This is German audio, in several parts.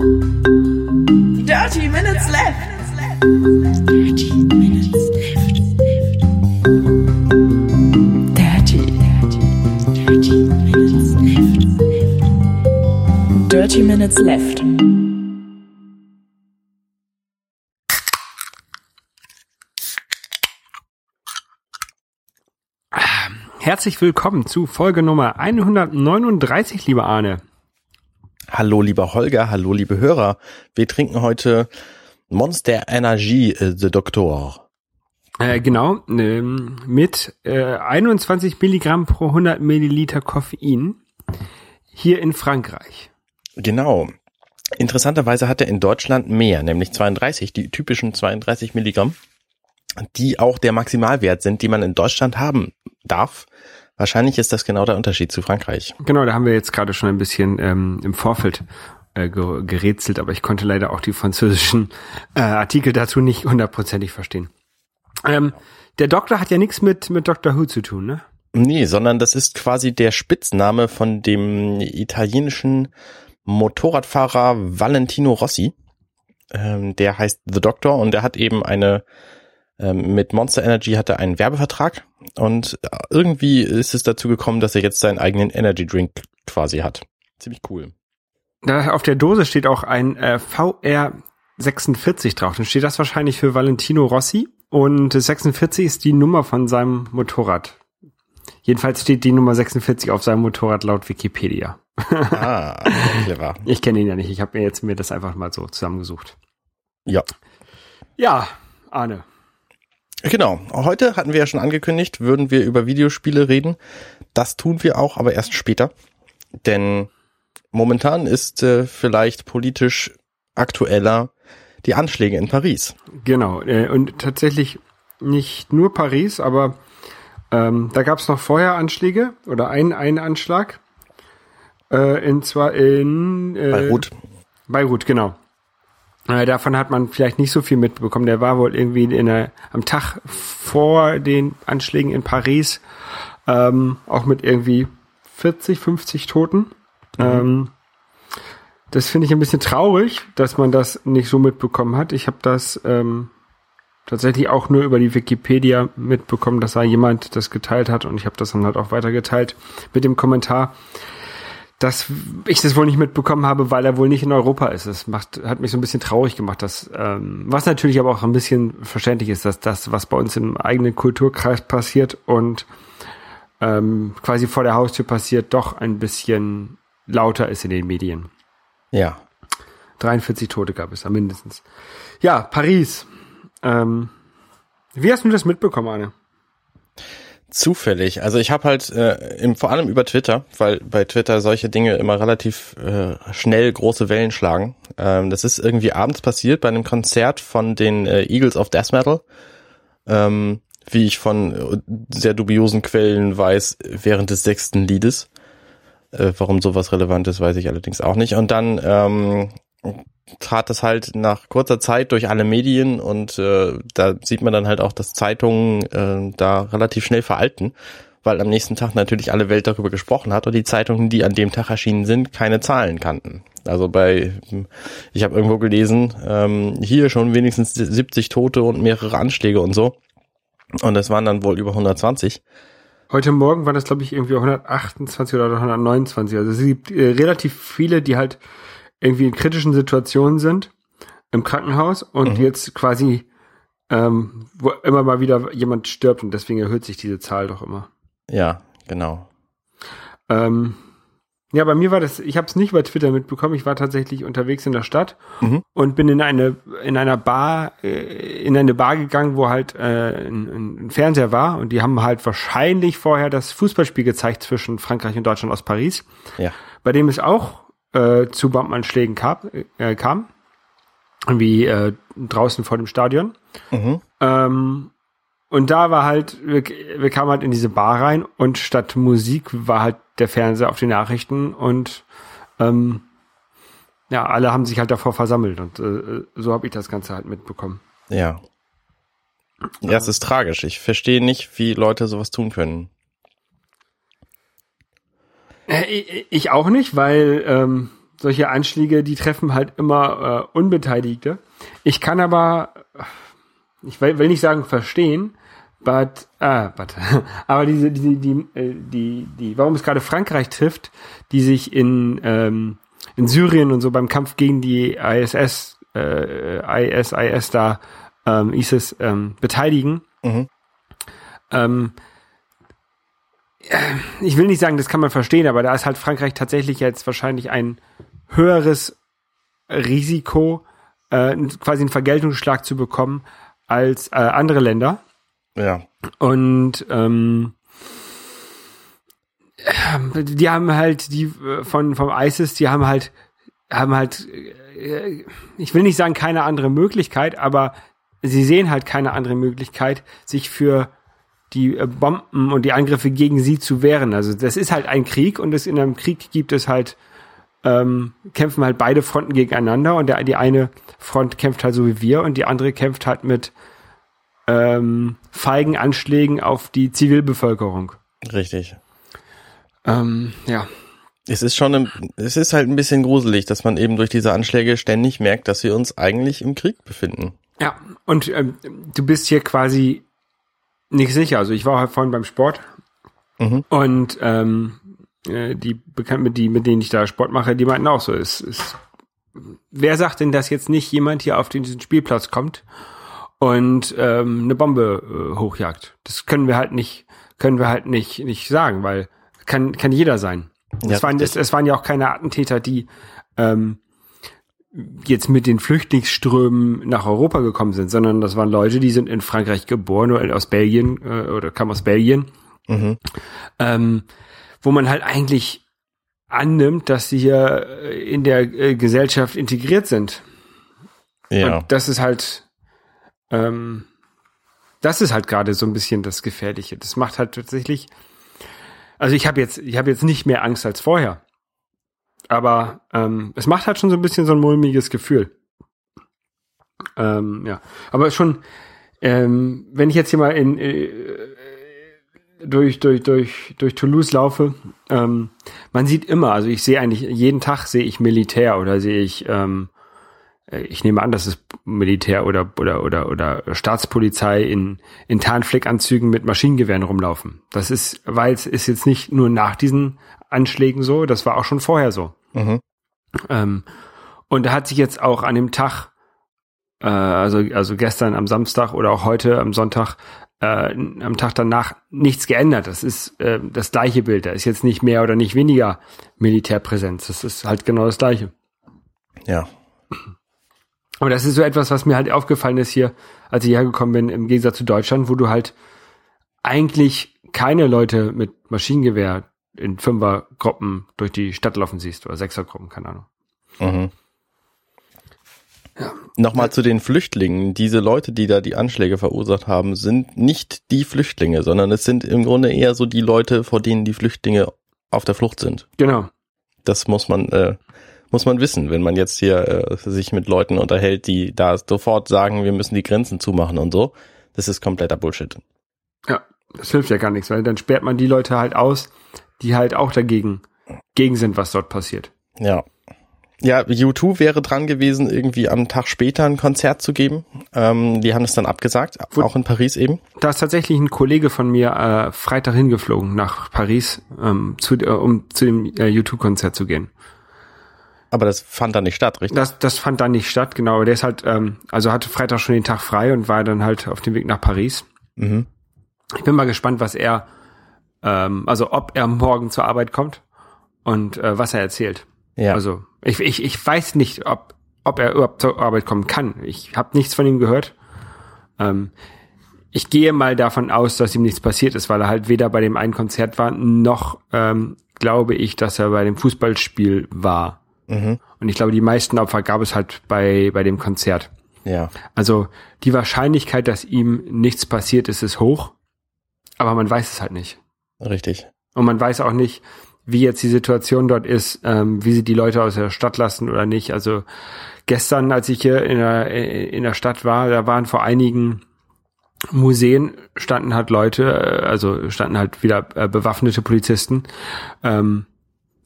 Dirty Minutes Left. Dirty Minutes Left. Dirty. Dirty Minutes Left. Dirty Minutes Left. Herzlich willkommen zu Folge Nummer 139, lieber Arne. Hallo lieber Holger, hallo liebe Hörer. Wir trinken heute Monster Energy äh, The Doctor. Äh, genau, ähm, mit äh, 21 Milligramm pro 100 Milliliter Koffein hier in Frankreich. Genau. Interessanterweise hat er in Deutschland mehr, nämlich 32, die typischen 32 Milligramm, die auch der Maximalwert sind, die man in Deutschland haben darf. Wahrscheinlich ist das genau der Unterschied zu Frankreich. Genau, da haben wir jetzt gerade schon ein bisschen ähm, im Vorfeld äh, ge gerätselt, aber ich konnte leider auch die französischen äh, Artikel dazu nicht hundertprozentig verstehen. Ähm, der Doktor hat ja nichts mit, mit Dr. Who zu tun, ne? Nee, sondern das ist quasi der Spitzname von dem italienischen Motorradfahrer Valentino Rossi. Ähm, der heißt The Doctor und der hat eben eine mit Monster Energy hat er einen Werbevertrag und irgendwie ist es dazu gekommen, dass er jetzt seinen eigenen Energy Drink quasi hat. Ziemlich cool. Da auf der Dose steht auch ein äh, VR 46 drauf. Dann steht das wahrscheinlich für Valentino Rossi und 46 ist die Nummer von seinem Motorrad. Jedenfalls steht die Nummer 46 auf seinem Motorrad laut Wikipedia. Ah, clever. Ich kenne ihn ja nicht. Ich habe mir jetzt mir das einfach mal so zusammengesucht. Ja. Ja, Arne. Genau. Heute hatten wir ja schon angekündigt, würden wir über Videospiele reden. Das tun wir auch, aber erst später. Denn momentan ist äh, vielleicht politisch aktueller die Anschläge in Paris. Genau. Äh, und tatsächlich nicht nur Paris, aber ähm, da gab es noch vorher Anschläge oder einen, einen Anschlag. Äh, in zwar in äh, Beirut. Beirut, genau. Äh, davon hat man vielleicht nicht so viel mitbekommen. Der war wohl irgendwie in der, am Tag vor den Anschlägen in Paris ähm, auch mit irgendwie 40, 50 Toten. Mhm. Ähm, das finde ich ein bisschen traurig, dass man das nicht so mitbekommen hat. Ich habe das ähm, tatsächlich auch nur über die Wikipedia mitbekommen, dass da jemand das geteilt hat und ich habe das dann halt auch weitergeteilt mit dem Kommentar, dass ich das wohl nicht mitbekommen habe, weil er wohl nicht in Europa ist. Das macht, hat mich so ein bisschen traurig gemacht, dass, ähm, was natürlich aber auch ein bisschen verständlich ist, dass das, was bei uns im eigenen Kulturkreis passiert und ähm, quasi vor der Haustür passiert, doch ein bisschen lauter ist in den Medien. Ja. 43 Tote gab es da mindestens. Ja, Paris. Ähm, wie hast du das mitbekommen, Arne? Zufällig. Also ich habe halt äh, im, vor allem über Twitter, weil bei Twitter solche Dinge immer relativ äh, schnell große Wellen schlagen. Ähm, das ist irgendwie abends passiert bei einem Konzert von den äh, Eagles of Death Metal. Ähm, wie ich von äh, sehr dubiosen Quellen weiß, während des sechsten Liedes. Äh, warum sowas relevant ist, weiß ich allerdings auch nicht. Und dann ähm, trat das halt nach kurzer Zeit durch alle Medien und äh, da sieht man dann halt auch, dass Zeitungen äh, da relativ schnell veralten, weil am nächsten Tag natürlich alle Welt darüber gesprochen hat und die Zeitungen, die an dem Tag erschienen sind, keine Zahlen kannten. Also bei, ich habe irgendwo gelesen, ähm, hier schon wenigstens 70 Tote und mehrere Anschläge und so. Und es waren dann wohl über 120. Heute Morgen waren das, glaube ich, irgendwie 128 oder 129. Also es gibt äh, relativ viele, die halt irgendwie in kritischen Situationen sind im Krankenhaus und Mhm. jetzt quasi ähm, wo immer mal wieder jemand stirbt und deswegen erhöht sich diese Zahl doch immer. Ja, genau. Ähm, ja, bei mir war das, ich habe es nicht bei Twitter mitbekommen, ich war tatsächlich unterwegs in der Stadt Mhm. und bin in eine in einer Bar äh, in eine Bar gegangen, wo halt äh, ein, ein Fernseher war und die haben halt wahrscheinlich vorher das Fußballspiel gezeigt zwischen Frankreich und Deutschland aus Paris, Ja. bei dem es auch äh, zu Bombenanschlägen kam, äh, kam wie äh, draußen vor dem Stadion. Mhm. Ähm, und da war halt, wir, wir kamen halt in diese Bar rein und statt Musik war halt der Fernseher auf den Nachrichten und ähm, ja, alle haben sich halt davor versammelt und äh, so habe ich das Ganze halt mitbekommen. Ja. Ja, es ist tragisch. Ich verstehe nicht, wie Leute sowas tun können. Äh, ich, auch nicht, weil ähm, solche Anschläge, die treffen halt immer äh, Unbeteiligte. Ich kann aber, ich will, will nicht sagen verstehen, but, ah, but, aber diese, die, die, äh, die, die, warum es gerade Frankreich trifft, die sich in, ähm, in Syrien und so beim Kampf gegen die ISS, äh, IS, IS da, ähm, ISIS, ähm, beteiligen. Mhm. Ähm, ich will nicht sagen, das kann man verstehen, aber da ist halt Frankreich tatsächlich jetzt wahrscheinlich ein höheres Risiko, äh, quasi einen Vergeltungsschlag zu bekommen als äh, andere Länder. Ja. Und ähm, die haben halt die äh, von vom ISIS, die haben halt haben halt äh, ich will nicht sagen keine andere Möglichkeit, aber sie sehen halt keine andere Möglichkeit, sich für die äh, Bomben und die Angriffe gegen sie zu wehren. Also das ist halt ein Krieg und es in einem Krieg gibt es halt ähm, kämpfen halt beide Fronten gegeneinander und der, die eine Front kämpft halt so wie wir und die andere kämpft halt mit ähm, feigen Anschlägen auf die Zivilbevölkerung. Richtig. Ähm, ja. Es ist schon, ein, es ist halt ein bisschen gruselig, dass man eben durch diese Anschläge ständig merkt, dass wir uns eigentlich im Krieg befinden. Ja, und ähm, du bist hier quasi nicht sicher. Also ich war halt vorhin beim Sport Mhm. und ähm, äh, die Bekannten, mit, die, mit denen ich da Sport mache, die meinten auch so, ist, ist, wer sagt denn, dass jetzt nicht jemand hier auf diesen Spielplatz kommt und ähm, eine Bombe äh, hochjagt? Das können wir halt nicht, können wir halt nicht, nicht sagen, weil kann, kann jeder sein. Ja, es, waren, es, es waren ja auch keine Attentäter, die ähm, jetzt mit den Flüchtlingsströmen nach Europa gekommen sind, sondern das waren Leute, die sind in Frankreich geboren oder aus Belgien äh, oder kamen aus Belgien, Mhm. ähm, wo man halt eigentlich annimmt, dass sie hier äh, in der äh, Gesellschaft integriert sind. Ja. Und das ist halt, ähm, das ist halt gerade so ein bisschen das Gefährliche. Das macht halt tatsächlich, also ich habe jetzt, ich habe jetzt nicht mehr Angst als vorher. Aber ähm, es macht halt schon so ein bisschen so ein mulmiges Gefühl. Ähm, ja, aber schon, ähm, wenn ich jetzt hier mal in äh, durch durch durch durch Toulouse laufe, ähm, man sieht immer, also ich sehe eigentlich jeden Tag sehe ich Militär oder sehe ich, ähm, äh, ich nehme an, das ist Militär oder oder oder oder Staatspolizei in in Tarnfleckanzügen mit Maschinengewehren rumlaufen. Das ist, weil es ist jetzt nicht nur nach diesen Anschlägen so, das war auch schon vorher so. Mhm. Ähm, und da hat sich jetzt auch an dem Tag, äh, also, also gestern am Samstag oder auch heute am Sonntag, äh, am Tag danach nichts geändert. Das ist äh, das gleiche Bild. Da ist jetzt nicht mehr oder nicht weniger Militärpräsenz. Das ist halt genau das gleiche. Ja. Aber das ist so etwas, was mir halt aufgefallen ist hier, als ich hergekommen bin, im Gegensatz zu Deutschland, wo du halt eigentlich keine Leute mit Maschinengewehr in Fünfergruppen durch die Stadt laufen siehst oder Sechsergruppen, keine Ahnung. Mhm. Nochmal zu den Flüchtlingen. Diese Leute, die da die Anschläge verursacht haben, sind nicht die Flüchtlinge, sondern es sind im Grunde eher so die Leute, vor denen die Flüchtlinge auf der Flucht sind. Genau. Das muss man, äh, muss man wissen, wenn man jetzt hier äh, sich mit Leuten unterhält, die da sofort sagen, wir müssen die Grenzen zumachen und so. Das ist kompletter Bullshit. Ja, das hilft ja gar nichts, weil dann sperrt man die Leute halt aus, die halt auch dagegen gegen sind, was dort passiert. Ja. Ja, U2 wäre dran gewesen, irgendwie am Tag später ein Konzert zu geben. Ähm, die haben es dann abgesagt, Wo- auch in Paris eben. Da ist tatsächlich ein Kollege von mir äh, Freitag hingeflogen nach Paris, ähm, zu, äh, um zu dem äh, U2-Konzert zu gehen. Aber das fand dann nicht statt, richtig? Das, das fand dann nicht statt, genau. Aber der ist halt, ähm, also hatte Freitag schon den Tag frei und war dann halt auf dem Weg nach Paris. Mhm. Ich bin mal gespannt, was er, ähm, also ob er morgen zur Arbeit kommt und äh, was er erzählt. Ja. Also ich, ich, ich weiß nicht, ob, ob er überhaupt zur Arbeit kommen kann. Ich habe nichts von ihm gehört. Ähm, ich gehe mal davon aus, dass ihm nichts passiert ist, weil er halt weder bei dem einen Konzert war, noch ähm, glaube ich, dass er bei dem Fußballspiel war. Mhm. Und ich glaube, die meisten Opfer gab es halt bei, bei dem Konzert. Ja. Also die Wahrscheinlichkeit, dass ihm nichts passiert ist, ist hoch. Aber man weiß es halt nicht. Richtig. Und man weiß auch nicht, wie jetzt die Situation dort ist, ähm, wie sie die Leute aus der Stadt lassen oder nicht. Also gestern, als ich hier in der, in der Stadt war, da waren vor einigen Museen standen halt Leute, äh, also standen halt wieder äh, bewaffnete Polizisten ähm,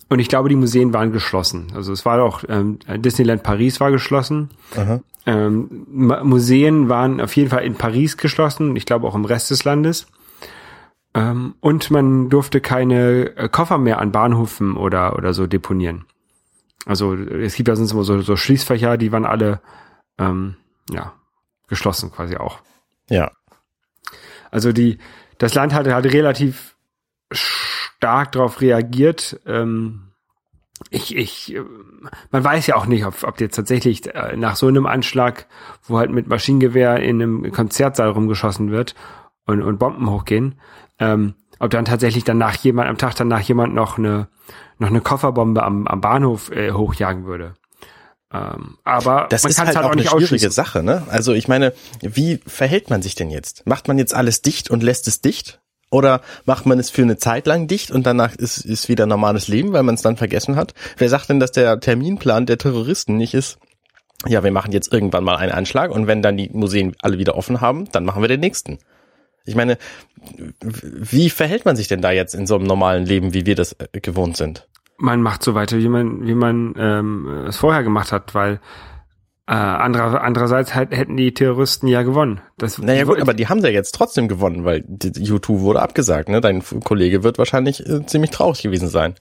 und ich glaube, die Museen waren geschlossen. Also es war doch, ähm, Disneyland Paris war geschlossen. Ähm, Museen waren auf jeden Fall in Paris geschlossen, ich glaube auch im Rest des Landes. Ähm, und man durfte keine äh, Koffer mehr an Bahnhöfen oder, oder so deponieren. Also es gibt ja sonst immer so, so Schließfächer, die waren alle ähm, ja, geschlossen quasi auch. Ja. Also die, das Land hatte halt relativ stark darauf reagiert. Ähm, ich, ich, äh, man weiß ja auch nicht, ob, ob jetzt tatsächlich äh, nach so einem Anschlag, wo halt mit Maschinengewehr in einem Konzertsaal rumgeschossen wird und, und Bomben hochgehen, ähm, ob dann tatsächlich danach jemand, am Tag danach jemand noch eine, noch eine Kofferbombe am, am Bahnhof äh, hochjagen würde. Ähm, aber Das ist kann's halt, auch eine nicht schwierige. Sache, ne? Also ich meine, wie verhält man sich denn jetzt? Macht man jetzt alles dicht und lässt es dicht? Oder macht man es für eine Zeit lang dicht und danach ist, ist wieder normales Leben, weil man es dann vergessen hat? Wer sagt denn, dass der Terminplan der Terroristen nicht ist? Ja, wir machen jetzt irgendwann mal einen Anschlag und wenn dann die Museen alle wieder offen haben, dann machen wir den nächsten. Ich meine, wie verhält man sich denn da jetzt in so einem normalen Leben, wie wir das äh, gewohnt sind? man macht so weiter, wie man, wie man ähm, es vorher gemacht hat, weil äh, anderer, andererseits halt, hätten die Terroristen ja gewonnen. Das, Naja die gut, aber die haben ja jetzt trotzdem gewonnen, weil U2 wurde abgesagt. Ne? Dein Kollege wird wahrscheinlich äh, ziemlich traurig gewesen sein.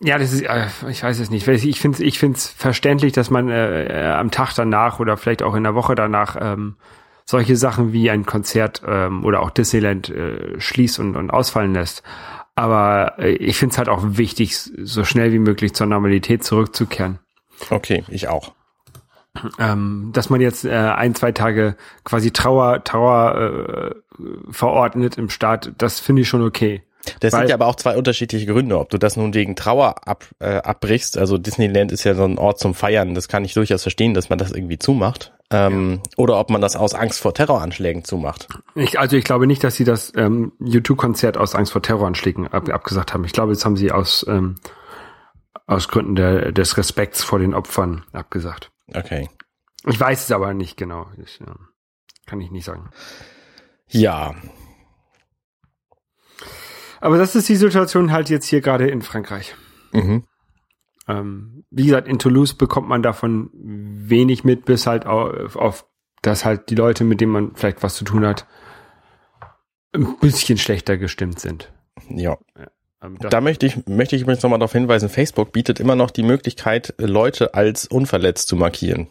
ja, das ist, äh, ich weiß es nicht. Ich finde es ich find's verständlich, dass man äh, äh, am Tag danach oder vielleicht auch in der Woche danach ähm, solche Sachen wie ein Konzert ähm, oder auch Disneyland äh, schließt und, und ausfallen lässt. Aber äh, ich finde es halt auch wichtig, so schnell wie möglich zur Normalität zurückzukehren. Okay, ich auch. ähm, dass man jetzt äh, ein, zwei Tage quasi Trauer, Trauer äh, verordnet im Staat, das finde ich schon okay. Das Weil- sind ja aber auch zwei unterschiedliche Gründe, ob du das nun wegen Trauer ab, äh, abbrichst. Also Disneyland ist ja so ein Ort zum Feiern. Das kann ich durchaus verstehen, dass man das irgendwie zumacht. Ähm, Oder ob man das aus Angst vor Terroranschlägen zumacht. Ich, also ich glaube nicht, dass sie das ähm, U2-Konzert aus Angst vor Terroranschlägen ab, abgesagt haben. Ich glaube, das haben sie aus, ähm, aus Gründen der, des Respekts vor den Opfern abgesagt. Okay. Ich weiß es aber nicht genau. Ich, ähm, kann ich nicht sagen. Ja, Aber das ist die Situation halt jetzt hier gerade in Frankreich. mhm. Ähm, wie gesagt, in Toulouse bekommt man davon wenig mit, bis halt auf, auf dass halt die Leute, mit denen man vielleicht was zu tun hat, ein bisschen schlechter gestimmt sind. ja. Ähm, Da möchte ich, möchte ich übrigens nochmal darauf hinweisen, Facebook bietet immer noch die Möglichkeit, Leute als unverletzt zu markieren,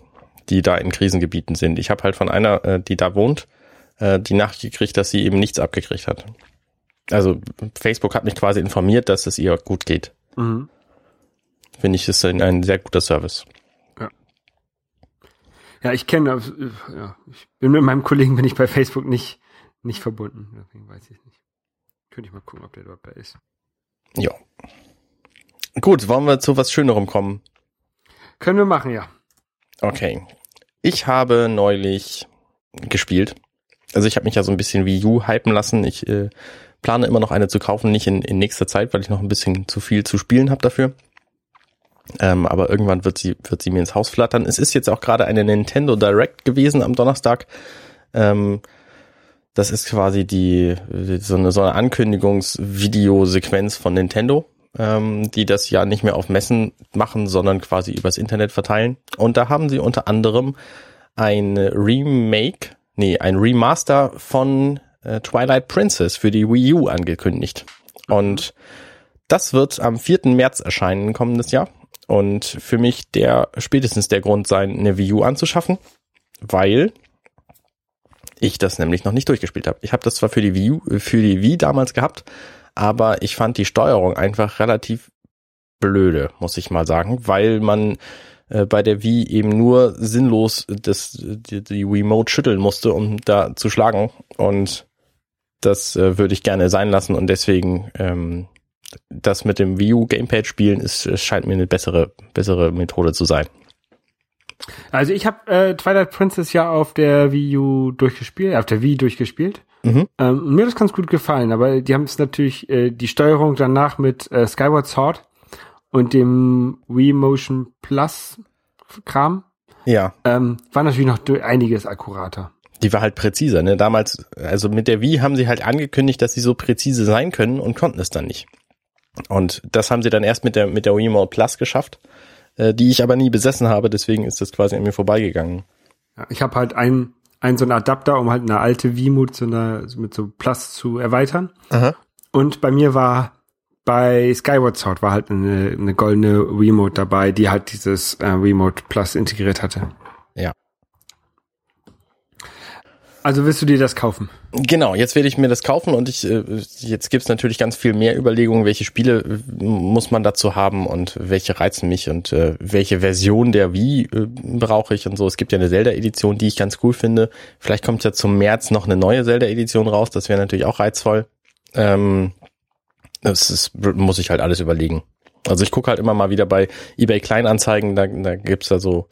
die da in Krisengebieten sind. Ich habe halt von einer, äh, die da wohnt, äh, die Nachricht gekriegt, dass sie eben nichts abgekriegt hat. Also Facebook hat mich quasi informiert, dass es ihr gut geht. mhm. Finde ich, ist ein, ein sehr guter Service. Ja, ich kenne, ja, ich bin mit meinem Kollegen bin ich bei Facebook nicht, nicht verbunden. Deswegen weiß ich nicht. Könnte ich mal gucken, ob der dort bei ist. Ja. Gut, wollen wir zu was Schönerem kommen? Können wir machen, ja. Okay. Ich habe neulich gespielt. Also ich habe mich ja so ein bisschen Wii U hypen lassen. Ich äh, plane immer noch eine zu kaufen, nicht in, in nächster Zeit, weil ich noch ein bisschen zu viel zu spielen habe dafür. Ähm, aber irgendwann wird sie, wird sie mir ins Haus flattern. Es ist jetzt auch gerade eine Nintendo Direct gewesen am Donnerstag. Ähm, das ist quasi die so eine, so eine Ankündigungsvideosequenz von Nintendo, ähm, die das ja nicht mehr auf Messen machen, sondern quasi übers Internet verteilen. Und da haben sie unter anderem ein Remake, nee, ein Remaster von äh, Twilight Princess für die Wii U angekündigt. Und das wird am 4. März erscheinen kommendes Jahr. Und für mich der spätestens der Grund sein, eine Wii U anzuschaffen, weil ich das nämlich noch nicht durchgespielt habe. Ich habe das zwar für die Wii, U, für die Wii damals gehabt, aber ich fand die Steuerung einfach relativ blöde, muss ich mal sagen, weil man äh, bei der Wii eben nur sinnlos das, die, die Remote schütteln musste, um da zu schlagen. Und das äh, würde ich gerne sein lassen und deswegen ähm, das mit dem Wii U Gamepad spielen ist es scheint mir eine bessere bessere Methode zu sein. Also ich habe äh, Twilight Princess ja auf der Wii U durchgespielt, auf der Wii durchgespielt. Mhm. Ähm, und mir hat das ganz gut gefallen, aber die haben es natürlich, äh, die Steuerung danach mit äh, Skyward Sword und dem Wii Motion Plus Kram Ja, ähm, war natürlich noch einiges akkurater. Die war halt präziser. Ne? Damals, also mit der Wii haben sie halt angekündigt, dass sie so präzise sein können und konnten es dann nicht. Und das haben sie dann erst mit der, mit der Wiimote Plus geschafft, äh, die ich aber nie besessen habe, deswegen ist das quasi an mir vorbeigegangen. Ja, ich habe halt einen, einen so einen Adapter, um halt eine alte Wiimote so eine, mit so Plus zu erweitern. Aha. Und bei mir war bei Skyward Sword war halt eine, eine goldene Remote dabei, die halt dieses äh, Remote Plus integriert hatte. Ja. Also willst du dir das kaufen? Genau, jetzt werde ich mir das kaufen und ich äh, jetzt gibt's natürlich ganz viel mehr Überlegungen, welche Spiele äh, muss man dazu haben und welche reizen mich und äh, welche Version der Wii äh, brauche ich und so. Es gibt ja eine Zelda-Edition, die ich ganz cool finde. Vielleicht kommt ja zum März noch eine neue Zelda-Edition raus, das wäre natürlich auch reizvoll. Ähm, das ist, muss ich halt alles überlegen. Also ich gucke halt immer mal wieder bei eBay Kleinanzeigen, da, da gibt's da so,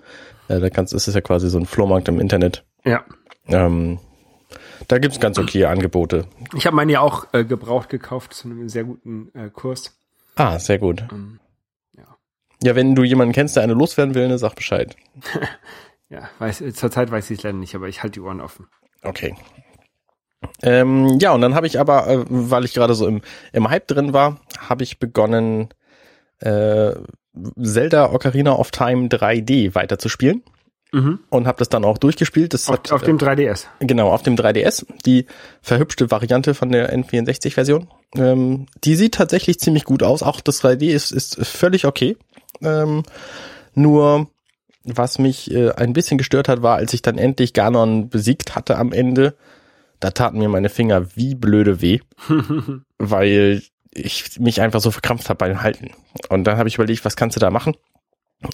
äh, da kannst, ist es ja quasi so ein Flohmarkt im Internet. Ja. Ähm, da gibt's ganz okay Angebote. Ich habe meine ja auch äh, gebraucht gekauft zu einem sehr guten äh, Kurs. Ah, sehr gut. Ähm, ja. Ja, wenn du jemanden kennst, der eine loswerden will, ne, sag Bescheid. Ja, weiß, zurzeit weiß ich es leider nicht, aber ich halte die Ohren offen. Okay. Ähm, ja, und dann habe ich aber, äh, weil ich gerade so im, im Hype drin war, habe ich begonnen, äh, Zelda Ocarina of Time 3D weiterzuspielen Mhm. und habe das dann auch durchgespielt. Das Auf, hat, auf dem 3DS. äh, genau auf dem 3DS, die verhübschte Variante von der N64-Version. Ähm, die sieht tatsächlich ziemlich gut aus. Auch das 3D ist, ist völlig okay. Ähm, nur was mich äh, ein bisschen gestört hat, war, als ich dann endlich Ganon besiegt hatte am Ende, da taten mir meine Finger wie blöde weh, weil ich mich einfach so verkrampft habe beim Halten. Und dann habe ich überlegt, was kannst du da machen?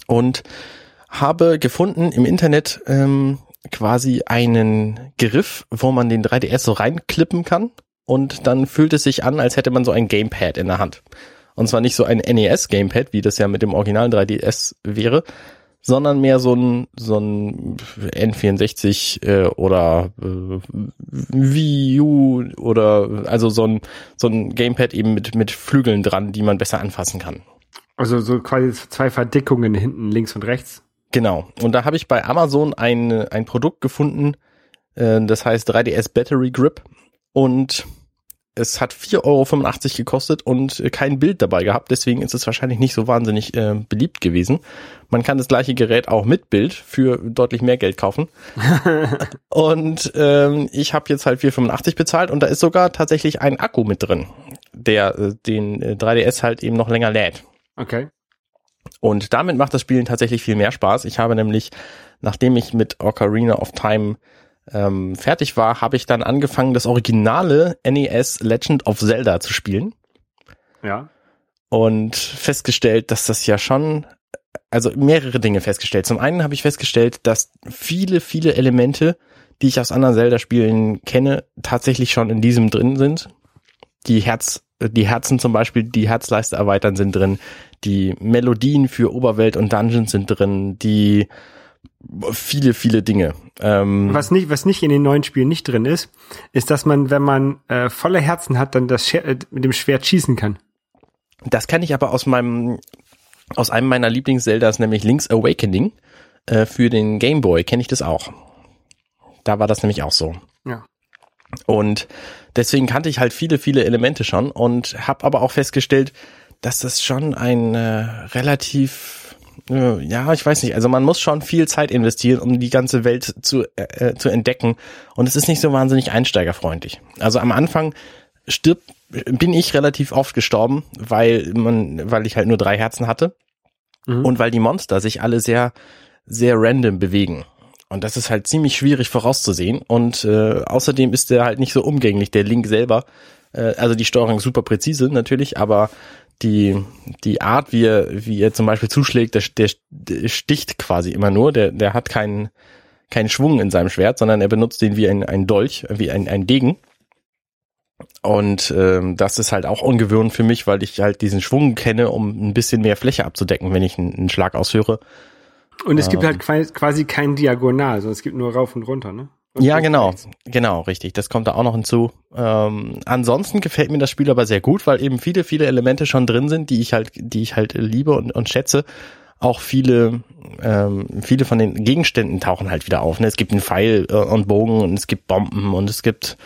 Und habe gefunden im Internet ähm, quasi einen Griff, wo man den 3DS so reinklippen kann und dann fühlt es sich an, als hätte man so ein Gamepad in der Hand. Und zwar nicht so ein NES-Gamepad, wie das ja mit dem originalen 3DS wäre, sondern mehr so ein, so ein N64 äh, oder äh, Wii U oder also so ein, so ein Gamepad eben mit, mit Flügeln dran, die man besser anfassen kann. Also so quasi zwei Verdickungen hinten links und rechts. Genau. Und da habe ich bei Amazon ein, ein Produkt gefunden, äh, das heißt 3DS Battery Grip und es hat 4,85 Euro gekostet und kein Bild dabei gehabt, deswegen ist es wahrscheinlich nicht so wahnsinnig äh, beliebt gewesen. Man kann das gleiche Gerät auch mit Bild für deutlich mehr Geld kaufen. und ähm, ich habe jetzt halt 4,85 bezahlt und da ist sogar tatsächlich ein Akku mit drin, der äh, den äh, 3DS halt eben noch länger lädt. Okay. Und damit macht das Spielen tatsächlich viel mehr Spaß. Ich habe nämlich, nachdem ich mit Ocarina of Time ähm, fertig war, habe ich dann angefangen, das originale NES Legend of Zelda zu spielen Ja. und festgestellt, dass das ja schon, also mehrere Dinge festgestellt. Zum einen habe ich festgestellt, dass viele, viele Elemente, die ich aus anderen Zelda-Spielen kenne, tatsächlich schon in diesem drin sind. Die Herz, die Herzen zum Beispiel, die Herzleiste erweitern sind drin. Die Melodien für Oberwelt und Dungeons sind drin. Die viele, viele Dinge. Ähm, Was nicht, was nicht in den neuen Spielen nicht drin ist, ist, dass man, wenn man äh, volle Herzen hat, dann das Scher äh, mit dem Schwert schießen kann. Das kann ich aber aus meinem, aus einem meiner Lieblings-Zeldas, nämlich Link's Awakening, äh, für den Game Boy kenne ich das auch. Da war das nämlich auch so. Ja. Und deswegen kannte ich halt viele, viele Elemente schon und habe aber auch festgestellt, dass das schon ein äh, relativ, äh, ja, ich weiß nicht, also man muss schon viel Zeit investieren, um die ganze Welt zu, äh, zu entdecken und es ist nicht so wahnsinnig einsteigerfreundlich. Also am Anfang stirbt, bin ich relativ oft gestorben, weil man, weil ich halt nur drei Herzen hatte Mhm. und weil die Monster sich alle sehr, sehr random bewegen. Und das ist halt ziemlich schwierig vorauszusehen. Und äh, außerdem ist der halt nicht so umgänglich, der Link selber. Äh, also die Steuerung super präzise natürlich, aber die, die Art, wie er, wie er zum Beispiel zuschlägt, der, der, der sticht quasi immer nur. Der, der hat keinen, keinen Schwung in seinem Schwert, sondern er benutzt den wie ein, ein Dolch, wie ein, ein Degen. Und ähm, das ist halt auch ungewöhnlich für mich, weil ich halt diesen Schwung kenne, um ein bisschen mehr Fläche abzudecken, wenn ich einen, einen Schlag ausführe. Und es gibt Ähm. halt quasi- quasi kein Diagonal, sondern es gibt nur rauf und runter, ne? Und Ja, genau, rechts. genau, richtig. Das kommt da auch noch hinzu. Ähm, ansonsten gefällt mir das Spiel aber sehr gut, weil eben viele, viele Elemente schon drin sind, die ich halt, die ich halt liebe und, und schätze. Auch viele, ähm, viele von den Gegenständen tauchen halt wieder auf. Ne? Es gibt einen Pfeil äh, und Bogen und es gibt Bomben und es gibt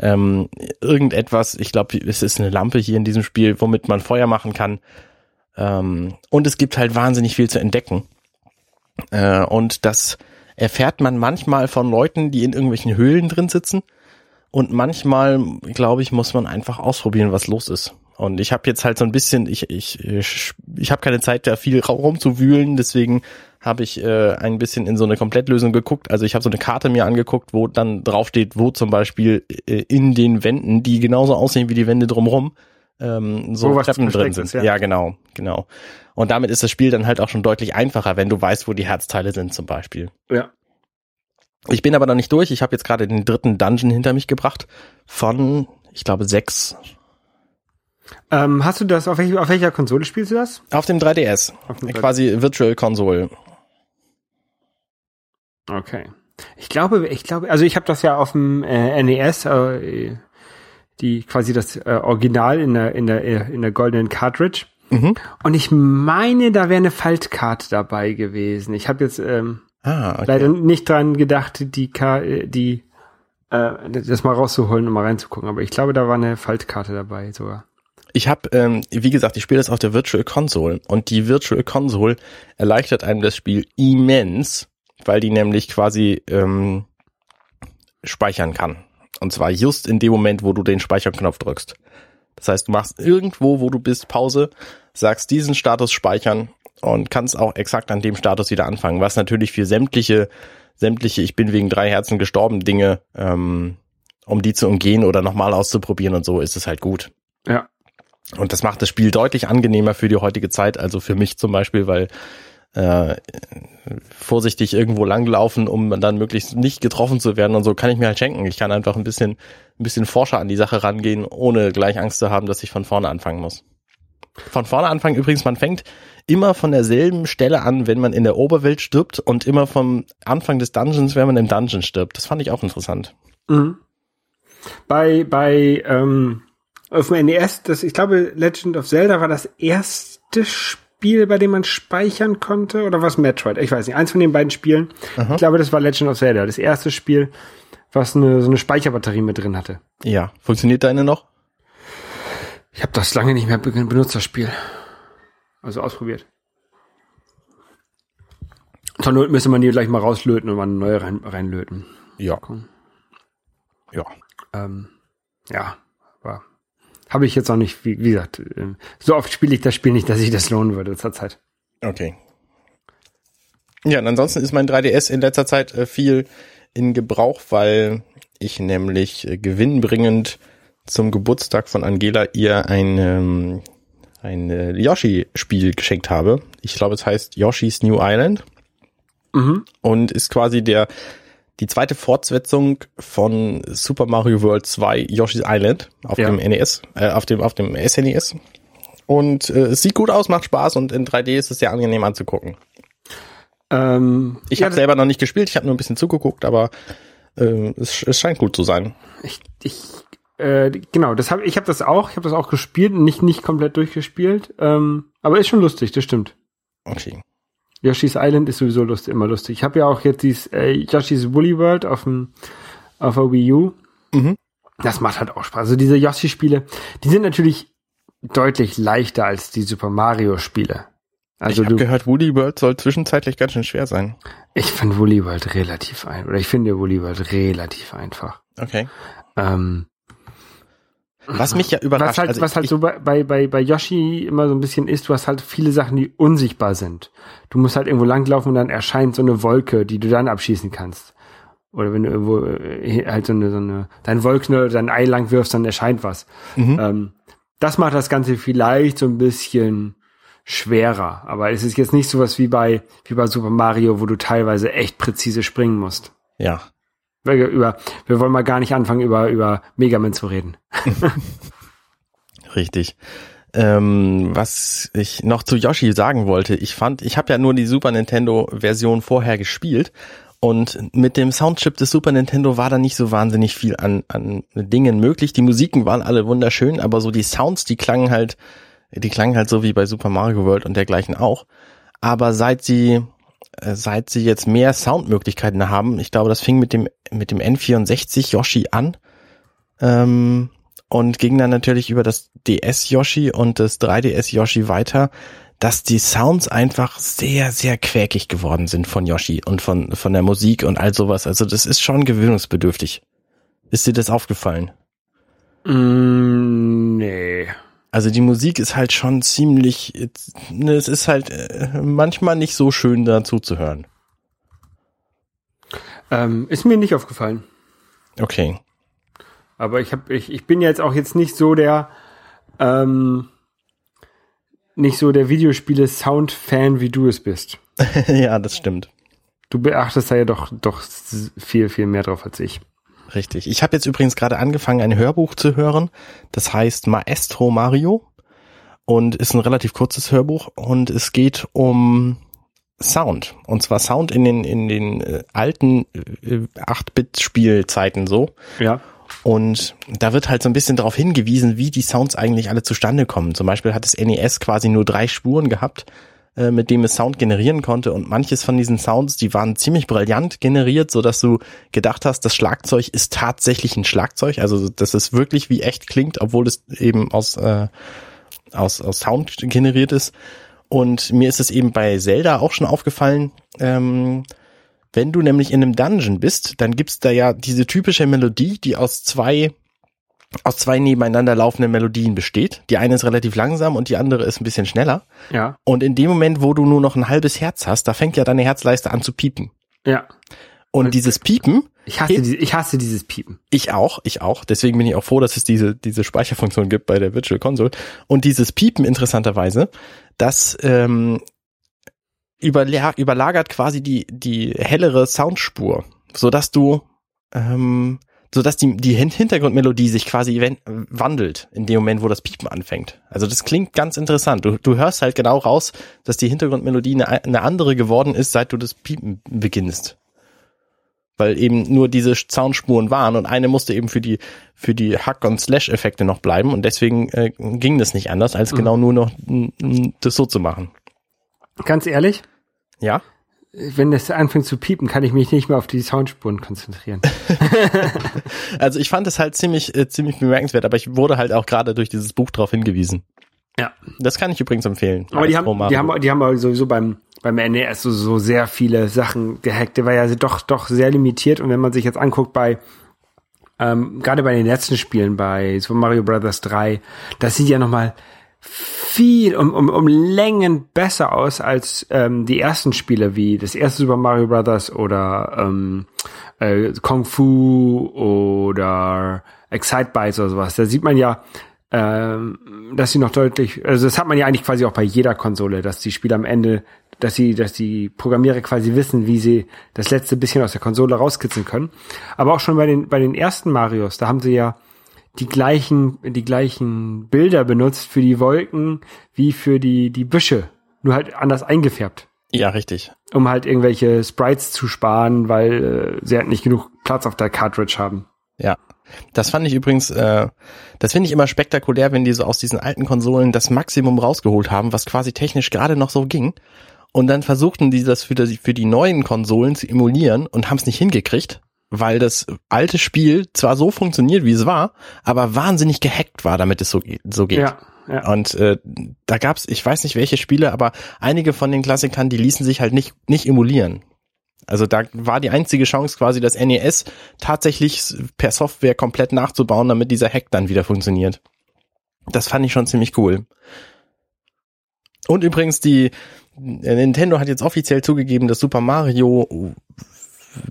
ähm, irgendetwas, ich glaube, es ist eine Lampe hier in diesem Spiel, womit man Feuer machen kann. Ähm, und es gibt halt wahnsinnig viel zu entdecken. Äh, und das erfährt man manchmal von Leuten, die in irgendwelchen Höhlen drin sitzen. Und manchmal, glaube ich, muss man einfach ausprobieren, was los ist. Und ich habe jetzt halt so ein bisschen, ich ich ich, ich habe keine Zeit, da viel rumzuwühlen, deswegen habe ich äh, ein bisschen in so eine Komplettlösung geguckt. Also ich habe so eine Karte mir angeguckt, wo dann draufsteht, wo zum Beispiel äh, in den Wänden, die genauso aussehen wie die Wände drumherum, ähm, so was Treppen drin sind. Ja. ja. genau, genau. Und damit ist das Spiel dann halt auch schon deutlich einfacher, wenn du weißt, wo die Herzteile sind zum Beispiel. Ja. Ich bin aber noch nicht durch. Ich habe jetzt gerade den dritten Dungeon hinter mich gebracht von, ich glaube, sechs Ähm, hast du das, auf, welch, auf welcher Konsole spielst du das? auf dem 3DS. Auf dem 3DS. Quasi Virtual Console. Okay. Ich glaube, ich glaube, also ich habe das ja auf dem äh, NES, äh, die quasi das äh, Original in der in der in der goldenen Cartridge. Mhm. Und ich meine, da wäre eine Faltkarte dabei gewesen. Ich habe jetzt ähm, Ah, okay. leider nicht dran gedacht, die Ka äh, die äh, das mal rauszuholen und mal reinzugucken. Aber ich glaube, da war eine Faltkarte dabei sogar. Ich habe, ähm, wie gesagt, ich spiele das auf der Virtual Console und die Virtual Console erleichtert einem das Spiel immens, weil die nämlich quasi ähm, speichern kann. Und zwar just in dem Moment, wo du den Speicherknopf drückst. Das heißt, du machst irgendwo, wo du bist, Pause, sagst diesen Status speichern und kannst auch exakt an dem Status wieder anfangen, was natürlich für sämtliche, sämtliche, ich bin wegen drei Herzen gestorben Dinge, ähm, um die zu umgehen oder nochmal auszuprobieren und so, ist es halt gut. Ja. Und das macht das Spiel deutlich angenehmer für die heutige Zeit, also für mich zum Beispiel, weil äh, vorsichtig irgendwo langlaufen, um dann möglichst nicht getroffen zu werden und so, kann ich mir halt schenken. Ich kann einfach ein bisschen, ein bisschen forscher an die Sache rangehen, ohne gleich Angst zu haben, dass ich von vorne anfangen muss. Von vorne anfangen übrigens, man fängt immer von derselben Stelle an, wenn man in der Oberwelt stirbt und immer vom Anfang des Dungeons, wenn man im Dungeon stirbt. Das fand ich auch interessant. Mhm. Bei, bei, ähm, auf dem NES, das, ich glaube, Legend of Zelda war das erste Spiel, bei dem man speichern konnte, oder was Metroid? Ich weiß nicht, eins von den beiden Spielen. Ich glaube, das war Legend of Zelda, das erste Spiel, was eine, so eine Speicherbatterie mit drin hatte. Ja, funktioniert deine noch? Ich habe das lange nicht mehr be- benutzt, das Spiel. Also ausprobiert. Zur Not müsste man die gleich mal rauslöten und mal eine neue rein, reinlöten. Ja. Ja. Ähm, ja, aber habe ich jetzt auch nicht, wie, wie gesagt, ähm, so oft spiele ich das Spiel nicht, dass ich das lohnen würde zurzeit. Okay. Ja, und ansonsten ist mein 3DS in letzter Zeit äh, viel in Gebrauch, weil ich nämlich äh, gewinnbringend zum Geburtstag von Angela ihr ein, ähm, ein äh, Yoshi-Spiel geschenkt habe. Ich glaube, es heißt Yoshi's New Island Mhm. und ist quasi der die zweite Fortsetzung von Super Mario World 2 Yoshi's Island auf Ja. dem NES, äh, auf dem auf dem SNES. Und äh, es sieht gut aus, macht Spaß und in 3D ist es sehr angenehm anzugucken. Ähm, Ich ja, habe selber noch nicht gespielt, ich habe nur ein bisschen zugeguckt, aber äh, es, es scheint gut zu sein. ich, ich äh, genau, das habe ich habe das auch, ich habe das auch gespielt, nicht nicht komplett durchgespielt, ähm, aber ist schon lustig, das stimmt. Okay. Yoshi's Island ist sowieso lustig, immer lustig. Ich habe ja auch jetzt dieses äh, Yoshi's Woolly World auf dem auf der Wii U. Mhm. Das macht halt auch Spaß. Also diese Yoshi-Spiele, die sind natürlich deutlich leichter als die Super Mario-Spiele. Also ich habe gehört, Woody World soll zwischenzeitlich ganz schön schwer sein. ich finde Woolly World relativ ein, oder ich finde Woolly World relativ einfach. Okay. Ähm, Was mich ja überrascht, was halt, also was halt ich, so bei, bei, bei, bei Yoshi immer so ein bisschen ist, du hast halt viele Sachen, die unsichtbar sind. Du musst halt irgendwo langlaufen und dann erscheint so eine Wolke, die du dann abschießen kannst. Oder wenn du irgendwo äh, halt so eine, so eine, dein Wolken oder dein Ei lang wirfst, dann erscheint was. Mhm. Ähm, das macht das Ganze vielleicht so ein bisschen schwerer. Aber es ist jetzt nicht sowas wie bei, wie bei Super Mario, wo du teilweise echt präzise springen musst. ja. Über, wir wollen mal gar nicht anfangen, über, über Mega Man zu reden. Richtig. Ähm, was ich noch zu Yoshi sagen wollte, ich fand, ich habe ja nur die Super Nintendo Version vorher gespielt und mit dem Soundchip des Super Nintendo war da nicht so wahnsinnig viel an, an Dingen möglich. Die Musiken waren alle wunderschön, aber so die Sounds, die klangen halt, die klangen halt so wie bei Super Mario World und dergleichen auch. Aber seit sie äh, seit sie jetzt mehr Soundmöglichkeiten haben, ich glaube, das fing mit dem mit dem N64 Yoshi an, Ähm, und ging dann natürlich über das DS Yoshi und das 3DS Yoshi weiter, dass die Sounds einfach sehr, sehr quäkig geworden sind von Yoshi und von, von der Musik und all sowas. Also das ist schon gewöhnungsbedürftig. Ist dir das aufgefallen? Mm, nee. Also die Musik ist halt schon ziemlich, ne, es ist halt äh, manchmal nicht so schön dazu zu hören. Ähm, ist mir nicht aufgefallen. Okay. Aber ich hab, ich, ich bin jetzt auch jetzt nicht so der, ähm, nicht so der Videospiele-Sound-Fan, wie du es bist. ja, das stimmt. Du beachtest da ja doch, doch viel, viel mehr drauf als ich. Richtig. Ich habe jetzt übrigens gerade angefangen, ein Hörbuch zu hören. Das heißt Maestro Mario und ist ein relativ kurzes Hörbuch und es geht um Sound. Und zwar Sound in den, in den äh, alten äh, 8-Bit-Spielzeiten so. Ja. Und da wird halt so ein bisschen darauf hingewiesen, wie die Sounds eigentlich alle zustande kommen. Zum Beispiel hat das NES quasi nur drei Spuren gehabt, äh, mit dem es Sound generieren konnte. Und manches von diesen Sounds, die waren ziemlich brillant generiert, so dass du gedacht hast, das Schlagzeug ist tatsächlich ein Schlagzeug. Also dass es wirklich wie echt klingt, obwohl es eben aus, äh, aus, aus Sound generiert ist. Und mir ist es eben bei Zelda auch schon aufgefallen, ähm, wenn du nämlich in einem Dungeon bist, dann gibt's da ja diese typische Melodie, die aus zwei aus zwei nebeneinander laufenden Melodien besteht. Die eine ist relativ langsam und die andere ist ein bisschen schneller. Ja. Und in dem Moment, wo du nur noch ein halbes Herz hast, da fängt ja deine Herzleiste an zu piepen. Ja. Und dieses Piepen, Ich hasse, diese, ich hasse dieses Piepen. ich auch, ich auch. Deswegen bin ich auch froh, dass es diese, diese Speicherfunktion gibt bei der Virtual Console. Und dieses Piepen interessanterweise, das ähm, überla überlagert quasi die, die hellere Soundspur, sodass du, ähm, sodass die, die Hin- Hintergrundmelodie sich quasi wandelt in dem Moment, wo das Piepen anfängt. Also das klingt ganz interessant. Du, du hörst halt genau raus, dass die Hintergrundmelodie eine, eine andere geworden ist, seit du das Piepen beginnst weil eben nur diese Soundspuren waren und eine musste eben für die für die Hack- und Slash-Effekte noch bleiben und deswegen äh, ging das nicht anders, als genau nur noch das so zu machen. Ganz ehrlich, Ja? wenn das anfängt zu piepen, kann ich mich nicht mehr auf die Soundspuren konzentrieren. Also ich fand es halt ziemlich äh, ziemlich bemerkenswert, aber ich wurde halt auch gerade durch dieses Buch darauf hingewiesen. Ja. Das kann ich übrigens empfehlen. Aber die haben, die haben, die haben sowieso beim, beim NES so, so sehr viele Sachen gehackt. Der war ja doch, doch sehr limitiert. Und wenn man sich jetzt anguckt bei, ähm, gerade bei den letzten Spielen, bei Super Mario Brothers 3, das sieht ja nochmal viel, um, um, um Längen besser aus als ähm, die ersten Spiele, wie das erste Super Mario Brothers oder ähm, äh, Kung Fu oder Excite Bytes oder sowas. Da sieht man ja, ähm, dass sie noch deutlich, also das hat man ja eigentlich quasi auch bei jeder Konsole, dass die Spieler am Ende, dass sie, dass die Programmierer quasi wissen, wie sie das letzte bisschen aus der Konsole rauskitzeln können. Aber auch schon bei den, bei den ersten Marios, da haben sie ja die gleichen, die gleichen Bilder benutzt für die Wolken wie für die, die Büsche. Nur halt anders eingefärbt. Ja, richtig. Um halt irgendwelche Sprites zu sparen, weil äh, sie halt nicht genug Platz auf der Cartridge haben. Ja. Das fand ich übrigens, äh, das finde ich immer spektakulär, wenn die so aus diesen alten Konsolen das Maximum rausgeholt haben, was quasi technisch gerade noch so ging. Und dann versuchten die das für die, für die neuen Konsolen zu emulieren und haben es nicht hingekriegt, weil das alte Spiel zwar so funktioniert, wie es war, aber wahnsinnig gehackt war, damit es so, so geht. Ja, ja. Und äh, da gab's, ich weiß nicht welche Spiele, aber einige von den Klassikern, die ließen sich halt nicht nicht emulieren. Also da war die einzige Chance quasi das NES tatsächlich per Software komplett nachzubauen, damit dieser Hack dann wieder funktioniert. Das fand ich schon ziemlich cool. Und übrigens die äh, Nintendo hat jetzt offiziell zugegeben, dass Super Mario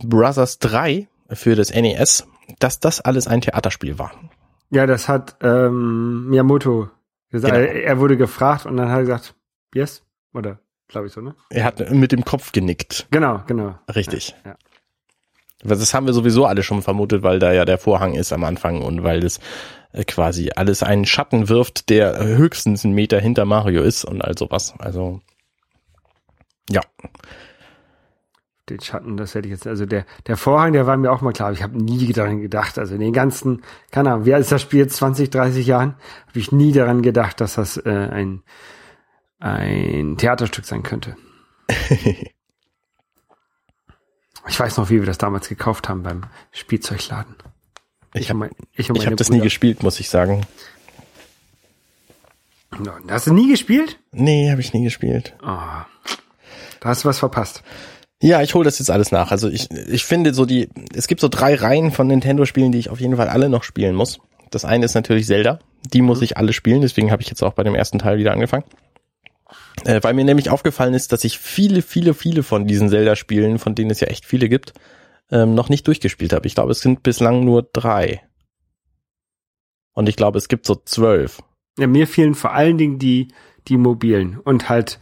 Brothers 3 für das NES, dass das alles ein Theaterspiel war. Ja, das hat ähm, Miyamoto gesagt. Genau. Er wurde gefragt und dann hat er gesagt, yes, oder glaube ich so, ne? Er hat mit dem Kopf genickt. Genau, genau. Richtig. Ja, ja. Das haben wir sowieso alle schon vermutet, weil da ja der Vorhang ist am Anfang und weil das äh, quasi alles einen Schatten wirft, der höchstens einen Meter hinter Mario ist und all sowas. Also ja, Den Schatten, das hätte ich jetzt, also der, der Vorhang, der war mir auch mal klar, aber ich habe nie daran gedacht, also in den ganzen, keine Ahnung, wie alt ist das Spiel jetzt, 20, 30 Jahren, habe ich nie daran gedacht, dass das äh, ein, ein Theaterstück sein könnte. Ich weiß noch, wie wir das damals gekauft haben beim Spielzeugladen. Ich habe ich meine hab das nie gespielt, muss ich sagen. Hast du nie gespielt? Nee, habe ich nie gespielt. Da hast du was verpasst. Ja, ich hole das jetzt alles nach. Also ich, ich finde so die, es gibt so drei Reihen von Nintendo-Spielen, die ich auf jeden Fall alle noch spielen muss. Das eine ist natürlich Zelda. Die muss ich alle spielen, deswegen habe ich jetzt auch bei dem ersten Teil wieder angefangen. Äh, weil mir nämlich aufgefallen ist, dass ich viele, viele, viele von diesen Zelda-Spielen, von denen es ja echt viele gibt, ähm, noch nicht durchgespielt habe. Ich glaube, es sind bislang nur drei. Und ich glaube, es gibt so zwölf. Ja, mir fehlen vor allen Dingen die, die mobilen und halt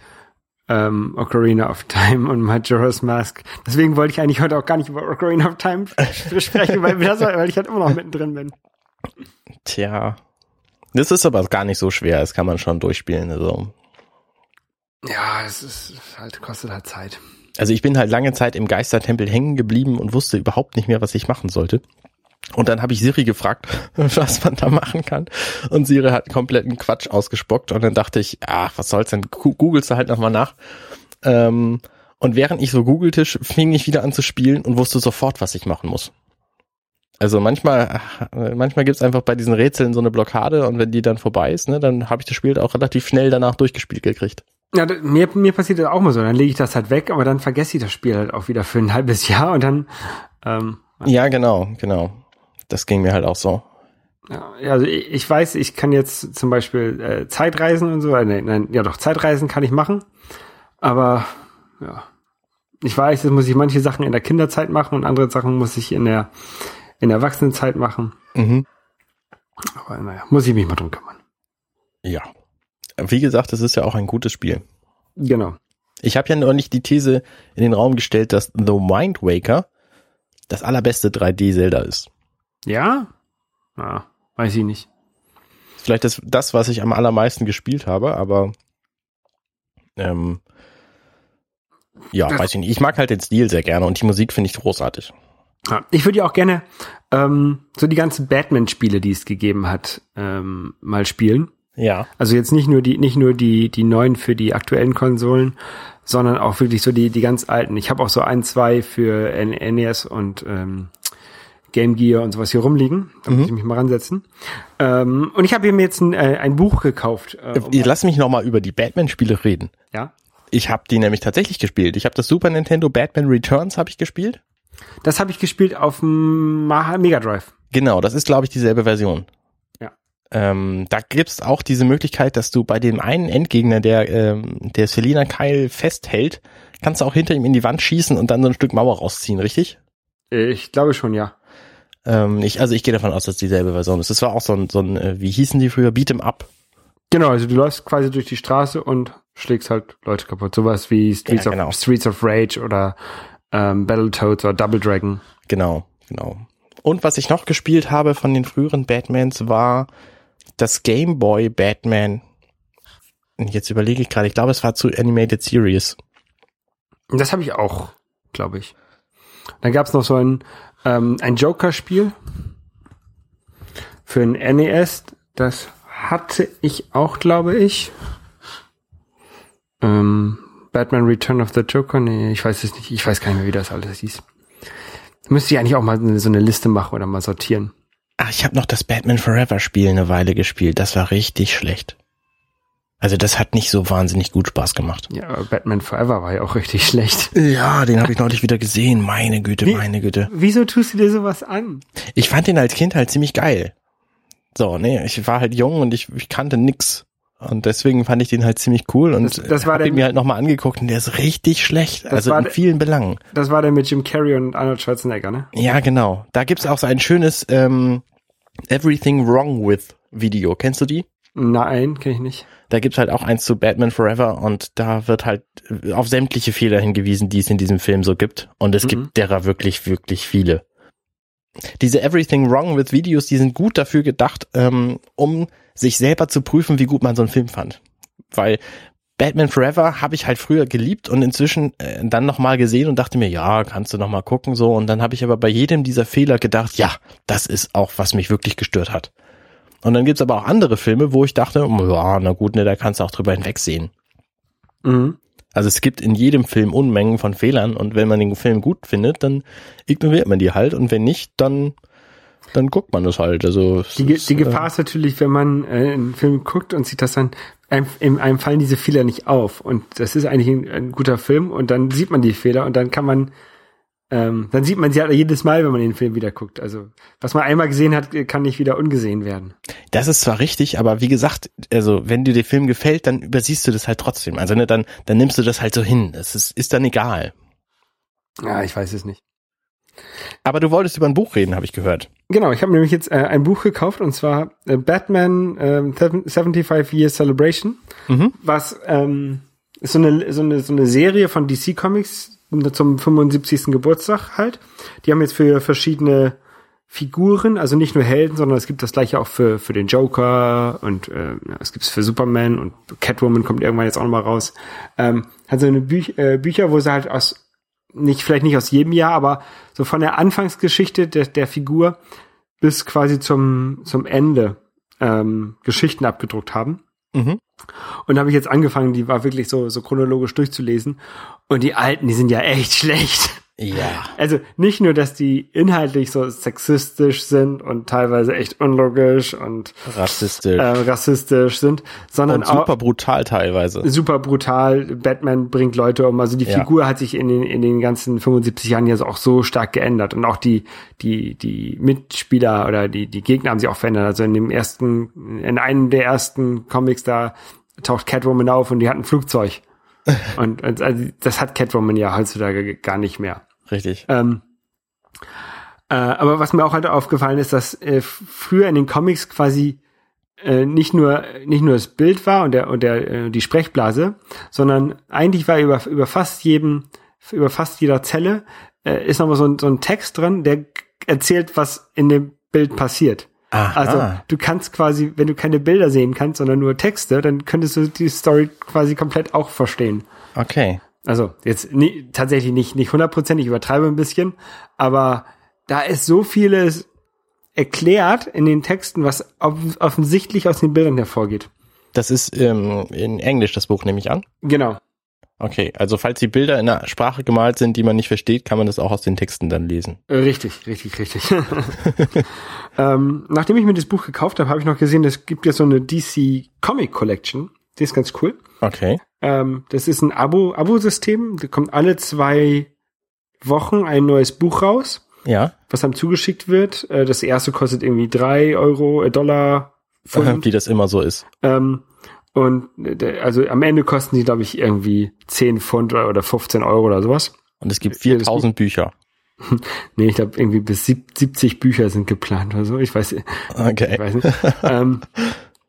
ähm, Ocarina of Time und Majora's Mask. Deswegen wollte ich eigentlich heute auch gar nicht über Ocarina of Time sprechen, weil, das, weil ich halt immer noch mittendrin bin. Tja. Das ist aber gar nicht so schwer, das kann man schon durchspielen. Also Ja, es ist halt, kostet halt Zeit. Also ich bin halt lange Zeit im Geistertempel hängen geblieben und wusste überhaupt nicht mehr, was ich machen sollte. Und dann habe ich Siri gefragt, was man da machen kann. Und Siri hat kompletten Quatsch ausgespuckt. Und dann dachte ich, ach, was soll's denn? Googelst du halt nochmal nach. Ähm, und während ich so googelte, fing ich wieder an zu spielen und wusste sofort, was ich machen muss. Also manchmal, manchmal gibt's einfach bei diesen Rätseln so eine Blockade und wenn die dann vorbei ist, ne, dann habe ich das Spiel auch relativ schnell danach durchgespielt gekriegt. Ja, mir, mir passiert das auch mal so. Dann lege ich das halt weg, aber dann vergesse ich das Spiel halt auch wieder für ein halbes Jahr und dann, ähm, Ja, genau, genau. Das ging mir halt auch so. ja, also ich, ich weiß, ich kann jetzt zum Beispiel äh, Zeitreisen und so, äh, nein, nein, ja doch, Zeitreisen kann ich machen, aber ja, ich weiß, jetzt muss ich manche Sachen in der Kinderzeit machen und andere Sachen muss ich in der in der Erwachsenenzeit machen. Mhm. Aber naja, muss ich mich mal drum kümmern. Ja. Wie gesagt, es ist ja auch ein gutes Spiel. Genau. Ich habe ja neulich die These in den Raum gestellt, dass The Wind Waker das allerbeste 3D-Zelda ist. Ja? Ja, weiß ich nicht. Vielleicht das, das, was ich am allermeisten gespielt habe, aber ähm, ja, Das- weiß ich nicht. Ich mag halt den Stil sehr gerne und die Musik finde ich großartig. Ja, ich würde ja auch gerne ähm, so die ganzen Batman-Spiele, die es gegeben hat, ähm, mal spielen. Ja. Also jetzt nicht nur die, nicht nur die, die neuen für die aktuellen Konsolen, sondern auch wirklich so die, die ganz alten. Ich habe auch so ein, zwei für NES und ähm, Game Gear und sowas hier rumliegen. Da muss ich mich mal ransetzen. Ähm, und ich habe mir jetzt ein, äh, ein Buch gekauft. Äh, um, Lass mich noch mal über die Batman-Spiele reden. ja. Ich habe die nämlich tatsächlich gespielt. Ich habe das Super Nintendo Batman Returns habe ich gespielt. Das habe ich gespielt auf dem Mega Drive. Genau, das ist, glaube ich, dieselbe Version. Ähm, da gibt's auch diese Möglichkeit, dass du bei dem einen Endgegner, der, ähm, der Selina Kyle festhält, kannst du auch hinter ihm in die Wand schießen und dann so ein Stück Mauer rausziehen, richtig? Ich glaube schon, ja. Ähm, ich, also ich gehe davon aus, dass dieselbe Version ist. Das war auch so ein, so ein äh, wie hießen die früher, Beat'em Up. Genau, also du läufst quasi durch die Straße und schlägst halt Leute kaputt. Sowas wie Streets, Ja, genau. of, Streets of Rage oder ähm, Battletoads oder Double Dragon. Genau, genau. Und was ich noch gespielt habe von den früheren Batmans war das Game Boy Batman. Jetzt überlege ich gerade, ich glaube, es war zu Animated Series. Das habe ich auch, glaube ich. Dann gab's noch so ein, ähm, ein Joker-Spiel für ein NES. Das hatte ich auch, glaube ich. Ähm, Batman Return of the Joker? Nee, ich weiß es nicht. Ich weiß gar nicht mehr, wie das alles hieß. Müsste ich eigentlich auch mal so eine Liste machen oder mal sortieren. Ach, ich habe noch das Batman Forever Spiel eine Weile gespielt. Das war richtig schlecht. Also das hat nicht so wahnsinnig gut Spaß gemacht. Ja, Batman Forever war ja auch richtig schlecht. Ja, den habe ich neulich wieder gesehen. Meine Güte, Wie- meine Güte. Wieso tust du dir sowas an? Ich fand den als Kind halt ziemlich geil. So, nee, ich war halt jung und ich, ich kannte nix. Und deswegen fand ich den halt ziemlich cool und Das- das war hab der- ihn mir halt nochmal angeguckt und der ist richtig schlecht. also war in vielen Belangen. Das war der mit Jim Carrey und Arnold Schwarzenegger, ne? Ja, genau. Da gibt's auch so ein schönes ähm, Everything Wrong With Video. Kennst du die? Nein, kenne ich nicht. Da gibt's halt auch eins zu Batman Forever und da wird halt äh, auf sämtliche Fehler hingewiesen, die es in diesem Film so gibt. Und es Mhm. gibt derer wirklich, wirklich viele. Diese Everything Wrong with Videos, die sind gut dafür gedacht, ähm, um sich selber zu prüfen, wie gut man so einen Film fand. Weil Batman Forever habe ich halt früher geliebt und inzwischen äh, dann nochmal gesehen und dachte mir, ja, kannst du nochmal gucken so. Und dann habe ich aber bei jedem dieser Fehler gedacht, ja, das ist auch, was mich wirklich gestört hat. Und dann gibt's aber auch andere Filme, wo ich dachte, ja, na gut, ne, da kannst du auch drüber hinwegsehen. Mhm. Also es gibt in jedem Film Unmengen von Fehlern und wenn man den Film gut findet, dann ignoriert man die halt und wenn nicht, dann dann guckt man das halt. Also Die, ist, die Gefahr ist natürlich, wenn man äh, einen Film guckt und sieht das dann, einem, in einem fallen diese Fehler nicht auf. Und das ist eigentlich ein, ein guter Film und dann sieht man die Fehler und dann kann man, ähm, dann sieht man sie halt jedes Mal, wenn man den Film wieder guckt. Also was man einmal gesehen hat, kann nicht wieder ungesehen werden. Das ist zwar richtig, aber wie gesagt, also wenn dir der Film gefällt, dann übersiehst du das halt trotzdem. Also ne, dann, dann nimmst du das halt so hin. Das ist, ist dann egal. Ja, ich weiß es nicht. Aber du wolltest über ein Buch reden, habe ich gehört. Genau, ich habe nämlich jetzt äh, ein Buch gekauft und zwar äh, Batman ähm, 75 Years Celebration, Mhm. was ähm, ist so eine, so, eine, so eine Serie von DC Comics zum 75. Geburtstag halt. Die haben jetzt für verschiedene Figuren, also nicht nur Helden, sondern es gibt das gleiche auch für, für den Joker und äh, es gibt es für Superman und Catwoman kommt irgendwann jetzt auch nochmal raus. Ähm, hat so eine Büch äh, Bücher, wo sie halt aus nicht, vielleicht nicht aus jedem Jahr, aber so von der Anfangsgeschichte der, der Figur bis quasi zum, zum Ende ähm, Geschichten abgedruckt haben. Mhm. Und habe ich jetzt angefangen, die war wirklich so, so chronologisch durchzulesen. Und die alten, die sind ja echt schlecht. Ja. Also nicht nur, dass die inhaltlich so sexistisch sind und teilweise echt unlogisch und Rassistisch. äh, rassistisch sind, sondern und auch super brutal teilweise. super brutal. Batman bringt Leute um. Also die Ja. Figur hat sich in den, in den ganzen 75 Jahren ja so auch so stark geändert. Und auch die, die, die Mitspieler oder die, die Gegner haben sich auch verändert. Also in dem ersten, in einem der ersten Comics da taucht Catwoman auf und die hat ein Flugzeug. und, und also das hat Catwoman ja heutzutage gar nicht mehr. Richtig. Ähm, äh, aber was mir auch halt aufgefallen ist, dass äh, früher in den Comics quasi äh, nicht nur nicht nur das Bild war und der und der äh, die Sprechblase, sondern eigentlich war über über fast jedem über fast jeder Zelle äh, ist nochmal so ein, so ein Text drin, der erzählt, was in dem Bild passiert. Aha. Also du kannst quasi, wenn du keine Bilder sehen kannst, sondern nur Texte, dann könntest du die Story quasi komplett auch verstehen. Okay. Also jetzt nie, tatsächlich nicht nicht hundertprozentig, ich übertreibe ein bisschen, aber da ist so vieles erklärt in den Texten, was off- offensichtlich aus den Bildern hervorgeht. Das ist ähm, in Englisch das Buch, nehme ich an. Genau. Okay, also falls die Bilder in einer Sprache gemalt sind, die man nicht versteht, kann man das auch aus den Texten dann lesen. Äh, Richtig, richtig, richtig. ähm, nachdem ich mir das Buch gekauft habe, habe ich noch gesehen, es gibt jetzt so eine DC Comic Collection. Die ist ganz cool. Okay. Ähm, das ist ein Abo, Abo-System. Da kommt alle zwei Wochen ein neues Buch raus. Ja. was einem zugeschickt wird. Äh, Das erste kostet irgendwie drei Euro, äh, Dollar, Pfund. Wie das immer so ist. ähm, und äh, also am Ende kosten die, glaube ich, irgendwie 10 Pfund oder oder 15 Euro oder sowas. Und es gibt Jedes 4000 Bücher. Nee, ich glaube, irgendwie bis sieb- 70 Bücher sind geplant oder so. Ich weiß, ich Okay. weiß nicht. ähm,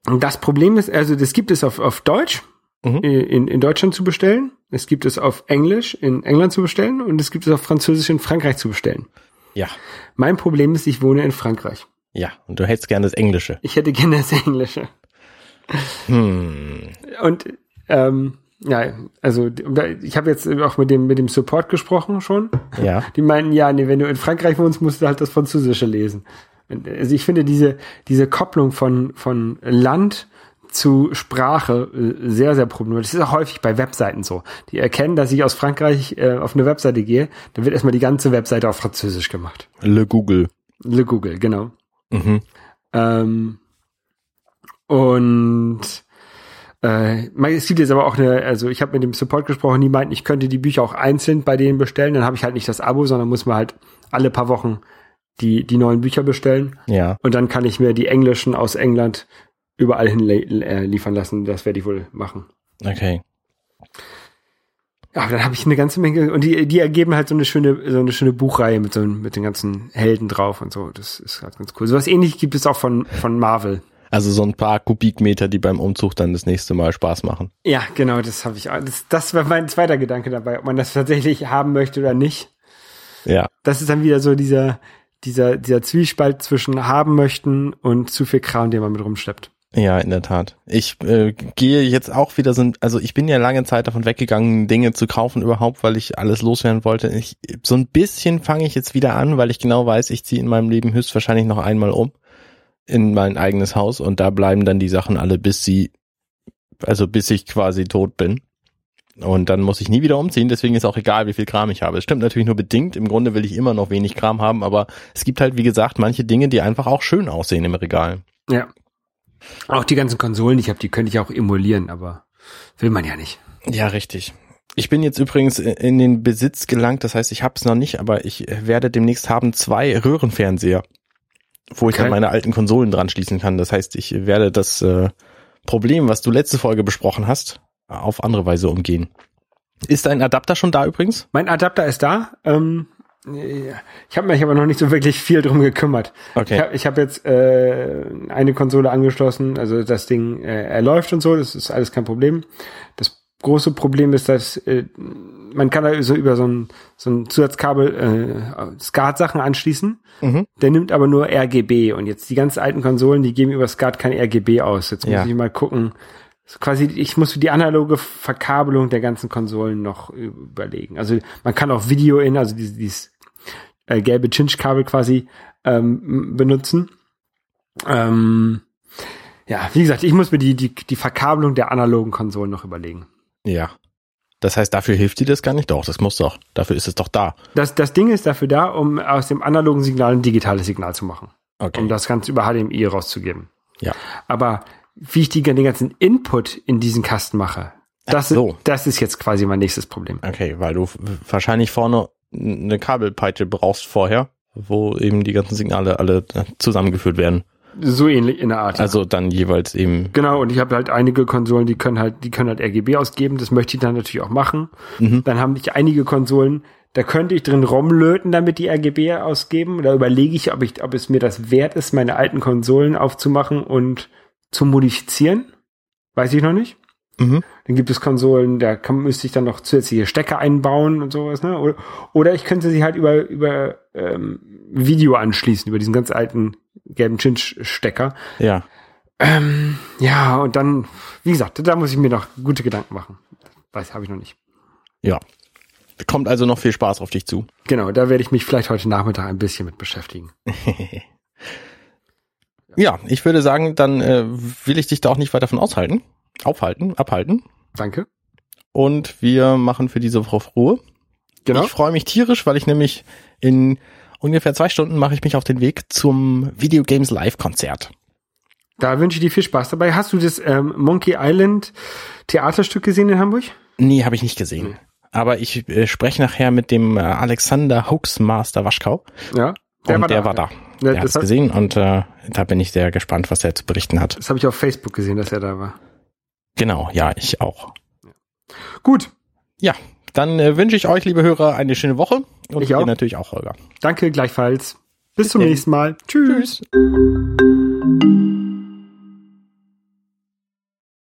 und das Problem ist, also das gibt es auf, auf Deutsch Mhm. äh, in, in Deutschland zu bestellen. Es gibt es auf Englisch in England zu bestellen und es gibt es auf Französisch in Frankreich zu bestellen. Ja. Mein Problem ist, ich wohne in Frankreich. Ja. Und du hättest gerne das Englische. Ich hätte gerne das Englische. Hm. Und ähm, ja, also ich habe jetzt auch mit dem mit dem Support gesprochen schon. Ja. Die meinten, ja, nee, wenn du in Frankreich wohnst, musst du halt das Französische lesen. Also ich finde diese diese Kopplung von von Land zu Sprache äh, sehr sehr problematisch. Das ist auch häufig bei Webseiten so. Die erkennen, dass ich aus Frankreich äh, auf eine Webseite gehe, dann wird erstmal die ganze Webseite auf Französisch gemacht. Le Google. Le Google, genau. Mhm. Ähm, und äh, es gibt jetzt aber auch eine, also ich habe mit dem Support gesprochen, die meinten, ich könnte die Bücher auch einzeln bei denen bestellen, dann habe ich halt nicht das Abo, sondern muss mir halt alle paar Wochen die, die neuen Bücher bestellen Ja. und dann kann ich mir die englischen aus England überall hin äh, liefern lassen. Das werde ich wohl machen. Okay. Ja, aber dann habe ich eine ganze Menge und die, die ergeben halt so eine schöne, so eine schöne Buchreihe mit so mit den ganzen Helden drauf und so. Das ist halt ganz cool. So was ähnlich gibt es auch von von Marvel. Also so ein paar Kubikmeter, die beim Umzug dann das nächste Mal Spaß machen. Ja, genau, das habe ich. auch. Das, das war mein zweiter Gedanke dabei, ob man das tatsächlich haben möchte oder nicht. Ja. Das ist dann wieder so dieser dieser dieser Zwiespalt zwischen haben möchten und zu viel Kram, den man mit rumschleppt. Ja, in der Tat. Ich äh, gehe jetzt auch wieder so, also ich bin ja lange Zeit davon weggegangen, Dinge zu kaufen überhaupt, weil ich alles loswerden wollte. Ich, so ein bisschen fange ich jetzt wieder an, weil ich genau weiß, ich ziehe in meinem Leben höchstwahrscheinlich noch einmal um in mein eigenes Haus und da bleiben dann die Sachen alle, bis sie, also bis ich quasi tot bin. Und dann muss ich nie wieder umziehen, deswegen ist auch egal, wie viel Kram ich habe. Es stimmt natürlich nur bedingt. Im Grunde will ich immer noch wenig Kram haben, aber es gibt halt, wie gesagt, manche Dinge, die einfach auch schön aussehen im Regal. Ja. Auch die ganzen Konsolen, die ich habe, die könnte ich auch emulieren, aber will man ja nicht. Ja, richtig. Ich bin jetzt übrigens in den Besitz gelangt, das heißt, ich habe es noch nicht, aber ich werde demnächst haben zwei Röhrenfernseher, wo ich dann meine alten Konsolen dran schließen kann. Das heißt, ich werde das äh, Problem, was du letzte Folge besprochen hast, auf andere Weise umgehen. Ist dein Adapter schon da übrigens? Mein Adapter ist da. Ähm, ich habe mich aber noch nicht so wirklich viel drum gekümmert. Okay. Ich habe ich hab jetzt äh, eine Konsole angeschlossen, also das Ding, äh, er läuft und so, das ist alles kein Problem. Das große Problem ist, dass äh, man kann da so über so ein, so ein Zusatzkabel äh, SCART-Sachen anschließen. Mhm. Der nimmt aber nur RGB und jetzt die ganz alten Konsolen, die geben über SCART kein RGB aus. Jetzt muss Ja. ich mal gucken. So quasi, ich muss die analoge Verkabelung der ganzen Konsolen noch überlegen. Also man kann auch Video in, also dieses, dieses äh, gelbe Chinch-Kabel quasi ähm, benutzen. Ähm, ja, wie gesagt, ich muss mir die, die, die Verkabelung der analogen Konsolen noch überlegen. Ja. Das heißt, dafür hilft dir das gar nicht? Doch, das muss doch. Dafür ist es doch da. Das, das Ding ist dafür da, um aus dem analogen Signal ein digitales Signal zu machen. Okay. Um das Ganze über HDMI rauszugeben. ja. Aber wie ich die, den ganzen Input in diesen Kasten mache, das, so. ist, das ist jetzt quasi mein nächstes Problem. Okay, weil du wahrscheinlich vorne eine Kabelpeitsche brauchst vorher, wo eben die ganzen Signale alle zusammengeführt werden. So ähnlich in der Art. Also dann jeweils eben. Genau, und ich habe halt einige Konsolen, die können halt, die können halt RGB ausgeben, das möchte ich dann natürlich auch machen. Mhm. Dann habe ich einige Konsolen, da könnte ich drin rumlöten, damit die RGB ausgeben. Da überlege ich, ob ich, ob es mir das wert ist, meine alten Konsolen aufzumachen und zu modifizieren. Weiß ich noch nicht. Mhm. Dann gibt es Konsolen, da kann, müsste ich dann noch zusätzliche Stecker einbauen und sowas, ne? Oder, oder ich könnte sie halt über, über ähm, Video anschließen, über diesen ganz alten gelben Chinch-Stecker. Ja. Ähm, ja, und dann, wie gesagt, da muss ich mir noch gute Gedanken machen. Weiß, habe ich noch nicht. Ja. Kommt also noch viel Spaß auf dich zu. Genau, da werde ich mich vielleicht heute Nachmittag ein bisschen mit beschäftigen. Ja, ich würde sagen, dann äh, will ich dich da auch nicht weiter von aushalten, aufhalten, abhalten. Danke. Und wir machen für diese Woche Ruhe. Genau. Ich freue mich tierisch, weil ich nämlich in ungefähr zwei Stunden mache ich mich auf den Weg zum Video Games Live Konzert. Da wünsche ich dir viel Spaß dabei. Hast du das ähm, Monkey Island Theaterstück gesehen in Hamburg? Nee, habe ich nicht gesehen. Aber ich äh, spreche nachher mit dem äh, Alexander Hoaxmaster Waschkau. Ja. und der war da. Ja, Der hat das es gesehen und äh, da bin ich sehr gespannt, was er zu berichten hat. Das habe ich auf Facebook gesehen, dass er da war. Genau, ja, ich auch. Gut. Ja, dann äh, wünsche ich euch, liebe Hörer, eine schöne Woche und Ich dir natürlich auch, Holger. Danke gleichfalls. Bis zum denn. nächsten Mal. Tschüss. Tschüss.